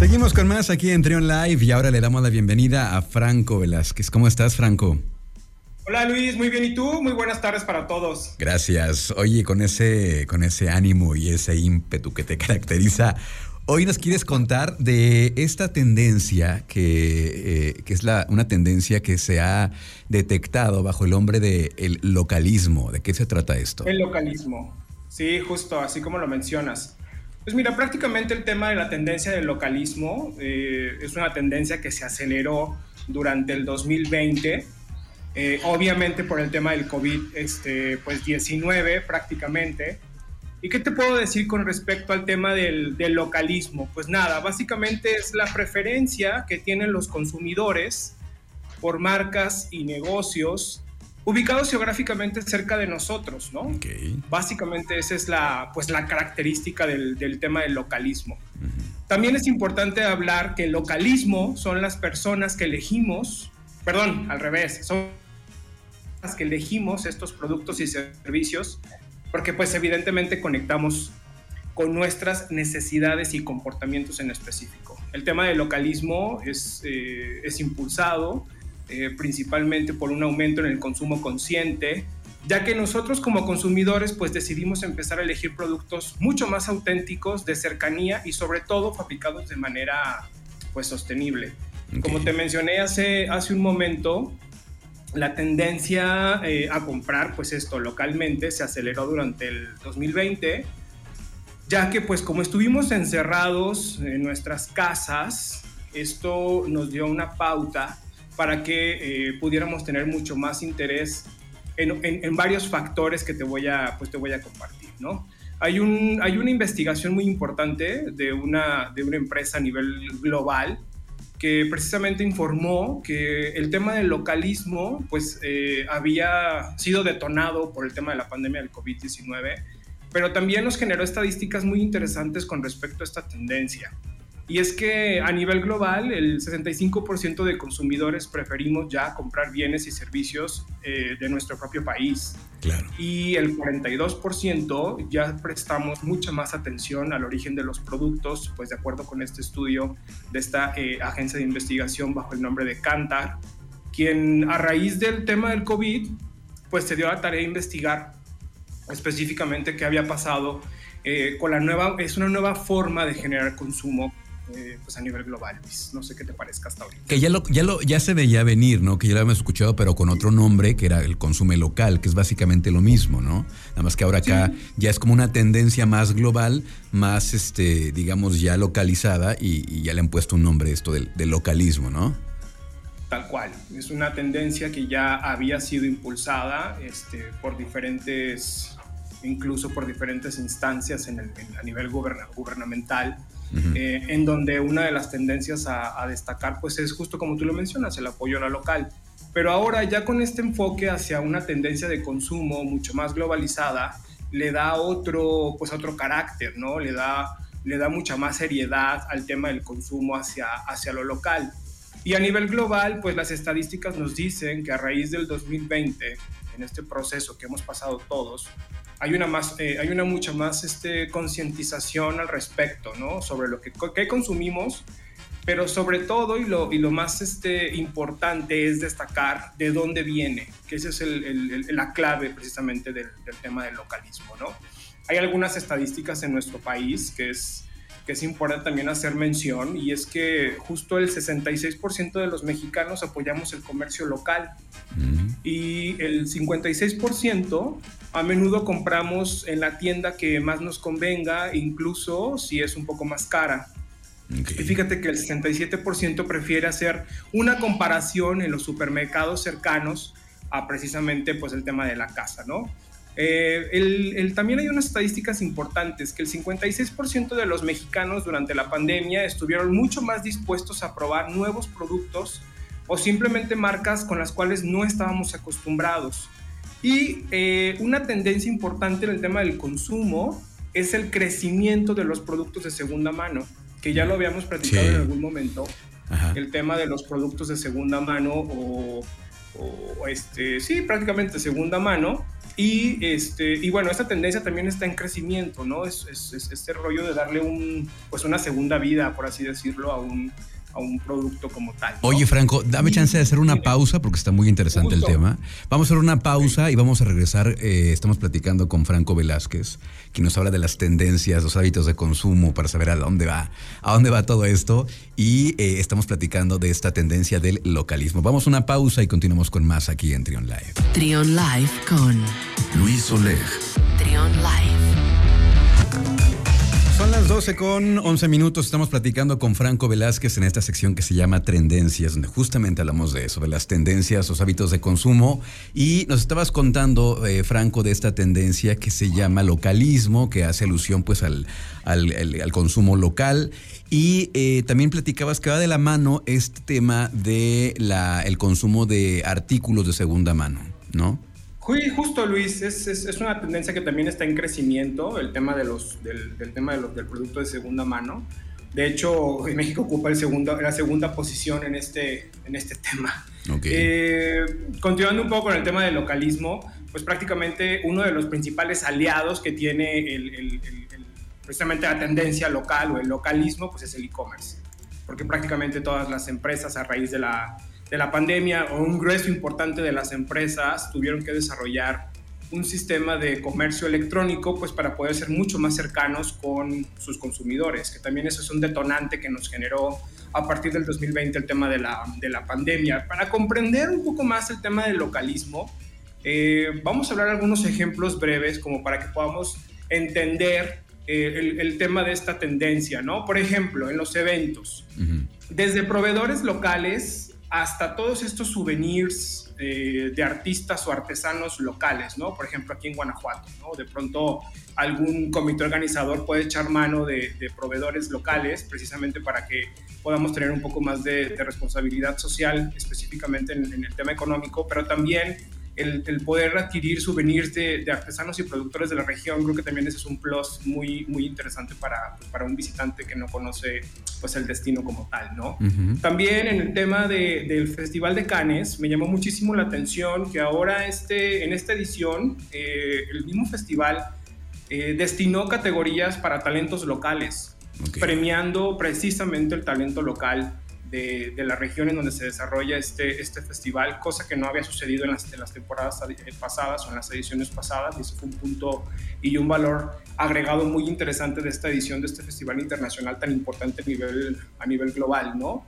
Seguimos con más aquí en Trion Live y ahora le damos la bienvenida a Franco Velázquez. ¿Cómo estás, Franco? Hola Luis, muy bien. ¿Y tú? Muy buenas tardes para todos. Gracias. Oye, con ese, con ese ánimo y ese ímpetu que te caracteriza, hoy nos quieres contar de esta tendencia que, eh, que es la, una tendencia que se ha detectado bajo el nombre de el localismo. ¿De qué se trata esto? El localismo. Sí, justo, así como lo mencionas. Pues mira, prácticamente el tema de la tendencia del localismo eh, es una tendencia que se aceleró durante el 2020, eh, obviamente por el tema del COVID, este, pues 19 prácticamente. ¿Y qué te puedo decir con respecto al tema del, del localismo? Pues nada, básicamente es la preferencia que tienen los consumidores por marcas y negocios ubicados geográficamente cerca de nosotros, ¿no? Básicamente esa es la, pues, la característica del, del tema del localismo. También es importante hablar que el localismo son las personas que elegimos, perdón, al revés, son las que elegimos estos productos y servicios porque pues evidentemente conectamos con nuestras necesidades y comportamientos en específico. El tema del localismo es, eh, es impulsado eh, principalmente por un aumento en el consumo consciente, ya que nosotros como consumidores pues decidimos empezar a elegir productos mucho más auténticos, de cercanía y sobre todo fabricados de manera pues sostenible. Como te mencioné hace, hace un momento, la tendencia eh, a comprar pues esto localmente se aceleró durante el 2020, ya que pues como estuvimos encerrados en nuestras casas, esto nos dio una pauta para que eh, pudiéramos tener mucho más interés en, varios factores que te voy a, pues te voy a compartir, ¿no? Hay, un, hay una investigación muy importante de una, de una empresa a nivel global que precisamente informó que el tema del localismo pues eh, había sido detonado por el tema de la pandemia del COVID-19, pero también nos generó estadísticas muy interesantes con respecto a esta tendencia. Y es que a nivel global, el 65% de consumidores preferimos ya comprar bienes y servicios eh, de nuestro propio país. Claro. Y el 42% ya prestamos mucha más atención al origen de los productos, pues de acuerdo con este estudio de esta eh, agencia de investigación bajo el nombre de Kantar, quien a raíz del tema del COVID, pues se dio la tarea de investigar específicamente qué había pasado eh, con la nueva, es una nueva forma de generar consumo eh, pues a nivel global. No sé qué te parezca hasta ahorita. Que ya, lo, ya, lo, ya se veía venir, ¿no? Que ya lo habíamos escuchado, pero con otro nombre, que era el consumo local, que es básicamente lo mismo, ¿no? Nada más que ahora acá ya es como una tendencia más global, más, este, digamos, ya localizada y, ya le han puesto un nombre esto del, del localismo, ¿no? Tal cual. Es una tendencia que ya había sido impulsada este, por diferentes, incluso por diferentes instancias en el, a nivel gubernamental eh, en donde una de las tendencias a, destacar pues es justo como tú lo mencionas, el apoyo a la local. Pero ahora ya con este enfoque hacia una tendencia de consumo mucho más globalizada, le da otro, pues otro carácter, ¿no? Le da, le da mucha más seriedad al tema del consumo hacia, hacia lo local. Y a nivel global, pues las estadísticas nos dicen que a raíz del 2020, en este proceso que hemos pasado todos, hay una, más, eh, hay una mucha más este, concientización al respecto, ¿no? Sobre lo que, consumimos, pero sobre todo y lo, y lo más este, importante es destacar de dónde viene, que esa es el, la clave precisamente del, del, tema del localismo, ¿no? Hay algunas estadísticas en nuestro país que es, que es importante también hacer mención y es que justo el 66% de los mexicanos apoyamos el comercio local y el 56% a menudo compramos en la tienda que más nos convenga, incluso si es un poco más cara. Y fíjate que el 67% prefiere hacer una comparación en los supermercados cercanos a precisamente pues el tema de la casa, ¿no? Eh, el, también hay unas estadísticas importantes, que el 56% de los mexicanos durante la pandemia estuvieron mucho más dispuestos a probar nuevos productos o simplemente marcas con las cuales no estábamos acostumbrados. Y eh, una tendencia importante en el tema del consumo es el crecimiento de los productos de segunda mano, que ya lo habíamos platicado en algún momento. El tema de los productos de segunda mano o o este, sí, prácticamente segunda mano. Y, este, y bueno, esta tendencia también está en crecimiento, ¿no? Es, es, es este rollo de darle un, pues una segunda vida, por así decirlo, a un, a un producto como tal. Oye, Franco, dame chance de hacer una pausa porque está muy interesante el tema. Vamos a hacer una pausa y vamos a regresar. Eh, estamos platicando con Franco Velázquez, quien nos habla de las tendencias, los hábitos de consumo para saber a dónde va, a dónde va todo esto. Y eh, estamos platicando de esta tendencia del localismo. Vamos a una pausa y continuamos con más aquí en Trion Live. Trion Live con Luis Oleg. Trion Live. Son las 12 con 11 minutos. Estamos platicando con Franco Velázquez en esta sección que se llama Tendencias, donde justamente hablamos de eso, de las tendencias, los hábitos de consumo. Y nos estabas contando, eh, Franco, de esta tendencia que se llama localismo, que hace alusión pues al, al, consumo local. Y eh, también platicabas que va de la mano este tema de la, el consumo de artículos de segunda mano, ¿no? Justo Luis, es, es, una tendencia que también está en crecimiento, el tema, de los, del, tema de los, del producto de segunda mano. De hecho, México ocupa el segundo, la segunda posición en este, en este tema. Eh, continuando un poco con el tema del localismo, pues prácticamente uno de los principales aliados que tiene el, precisamente la tendencia local o el localismo, pues es el e-commerce. Porque prácticamente todas las empresas a raíz de la de la pandemia o un grueso importante de las empresas tuvieron que desarrollar un sistema de comercio electrónico pues para poder ser mucho más cercanos con sus consumidores, que también eso es un detonante que nos generó a partir del 2020 el tema de la, de la pandemia. Para comprender un poco más el tema del localismo, eh, vamos a hablar algunos ejemplos breves como para que podamos entender eh, el, el, tema de esta tendencia, ¿no? Por ejemplo, en los eventos, desde proveedores locales hasta todos estos souvenirs eh, de artistas o artesanos locales, ¿no? Por ejemplo, aquí en Guanajuato, ¿no? De pronto algún comité organizador puede echar mano de, proveedores locales precisamente para que podamos tener un poco más de, responsabilidad social, específicamente en, en el tema económico, pero también el, poder adquirir souvenirs de, artesanos y productores de la región, creo que también ese es un plus muy, muy interesante para, pues, para un visitante que no conoce pues, el destino como tal, ¿no? También en el tema de, del Festival de Cannes, me llamó muchísimo la atención que ahora este, en esta edición, eh, el mismo festival eh, destinó categorías para talentos locales, premiando precisamente el talento local de, la región en donde se desarrolla este, este festival, cosa que no había sucedido en las, las temporadas eh, pasadas o en las ediciones pasadas, y eso fue un punto y un valor agregado muy interesante de esta edición de este festival internacional tan importante a nivel, a nivel global, ¿no?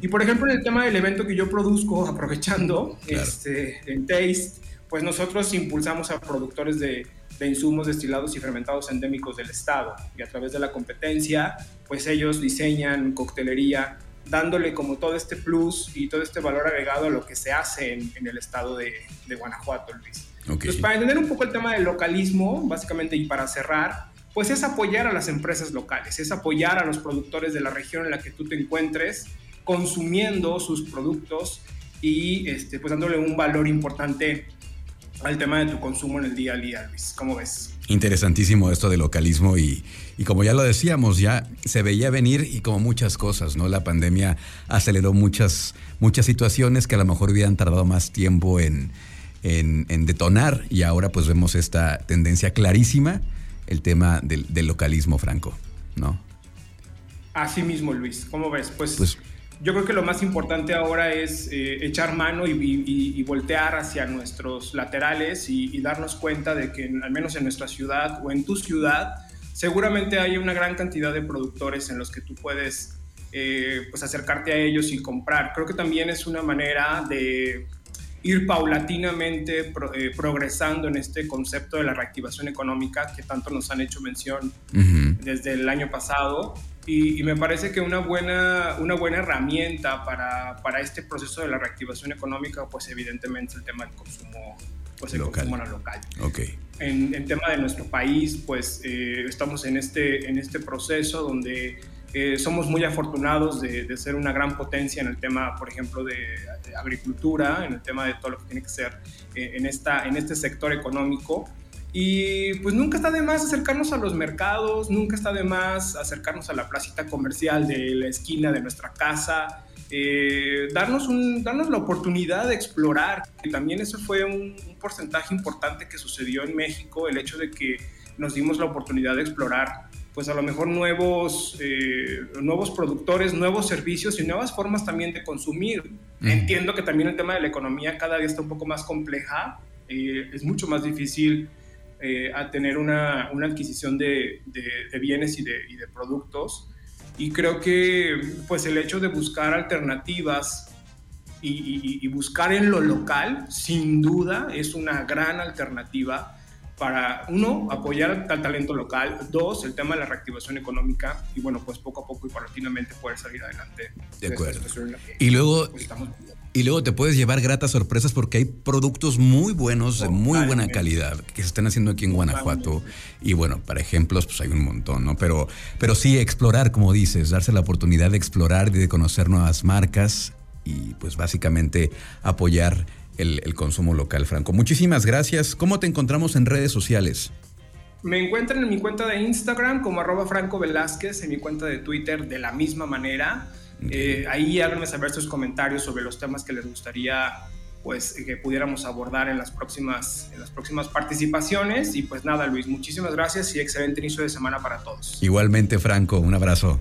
Y por ejemplo, en el tema del evento que yo produzco, aprovechando, este, en Taste, pues nosotros impulsamos a productores de, de insumos destilados y fermentados endémicos del estado y a través de la competencia, pues ellos diseñan coctelería dándole como todo este plus y todo este valor agregado a lo que se hace en, el estado de, Guanajuato, Luis. Entonces, para entender un poco el tema del localismo, básicamente, y para cerrar, pues es apoyar a las empresas locales, es apoyar a los productores de la región en la que tú te encuentres, consumiendo sus productos y este, pues dándole un valor importante al tema de tu consumo en el día a día, Luis. ¿Cómo ves? Interesantísimo esto del localismo y, y, como ya lo decíamos, ya se veía venir y como muchas cosas, ¿no? La pandemia aceleró muchas, muchas situaciones que a lo mejor hubieran tardado más tiempo en, en, detonar y ahora pues vemos esta tendencia clarísima, el tema del, del localismo franco, ¿no? Así mismo, Luis. ¿Cómo ves? pues, pues yo creo que lo más importante ahora es eh, echar mano y, voltear hacia nuestros laterales y, darnos cuenta de que al menos en nuestra ciudad o en tu ciudad seguramente hay una gran cantidad de productores en los que tú puedes eh, pues acercarte a ellos y comprar. Creo que también es una manera de ir paulatinamente eh, progresando en este concepto de la reactivación económica que tanto nos han hecho mención desde el año pasado y, me parece que una buena, una buena herramienta para, para, este proceso de la reactivación económica, pues evidentemente el tema del consumo, pues el local. consumo local. Okay. En el tema de nuestro país, pues eh, estamos en este, en este proceso donde eh, somos muy afortunados de, de, ser una gran potencia en el tema, por ejemplo, de, agricultura, en el tema de todo lo que tiene que ser eh, en, esta, en este sector económico. Y pues nunca está de más acercarnos a los mercados, nunca está de más acercarnos a la placita comercial de la esquina de nuestra casa, eh, darnos, un, darnos la oportunidad de explorar, que también eso fue un, porcentaje importante que sucedió en México, el hecho de que nos dimos la oportunidad de explorar pues a lo mejor nuevos, eh, nuevos productores, nuevos servicios y nuevas formas también de consumir. Entiendo que también el tema de la economía cada día está un poco más compleja, eh, es mucho más difícil a tener una, una adquisición de, de, bienes y de, y de productos. Y creo que pues el hecho de buscar alternativas y, buscar en lo local, sin duda, es una gran alternativa para, uno, apoyar al talento local, dos, el tema de la reactivación económica y, bueno, pues poco a poco y paulatinamente poder salir adelante. De, acuerdo. y luego, pues, y luego te puedes llevar gratas sorpresas porque hay productos muy buenos, de muy buena calidad, que se están haciendo aquí en Guanajuato. Y bueno, para ejemplos, pues hay un montón, ¿no? Pero, pero sí, explorar, como dices, darse la oportunidad de explorar y de conocer nuevas marcas y pues básicamente apoyar el, el consumo local, Franco. Muchísimas gracias. ¿Cómo te encontramos en redes sociales? Me encuentran en mi cuenta de Instagram como arroba Franco Velázquez, en mi cuenta de Twitter de la misma manera. Eh, ahí háganme saber sus comentarios sobre los temas que les gustaría pues que pudiéramos abordar en las próximas en las próximas participaciones y pues nada Luis muchísimas gracias y excelente inicio de semana para todos igualmente Franco un abrazo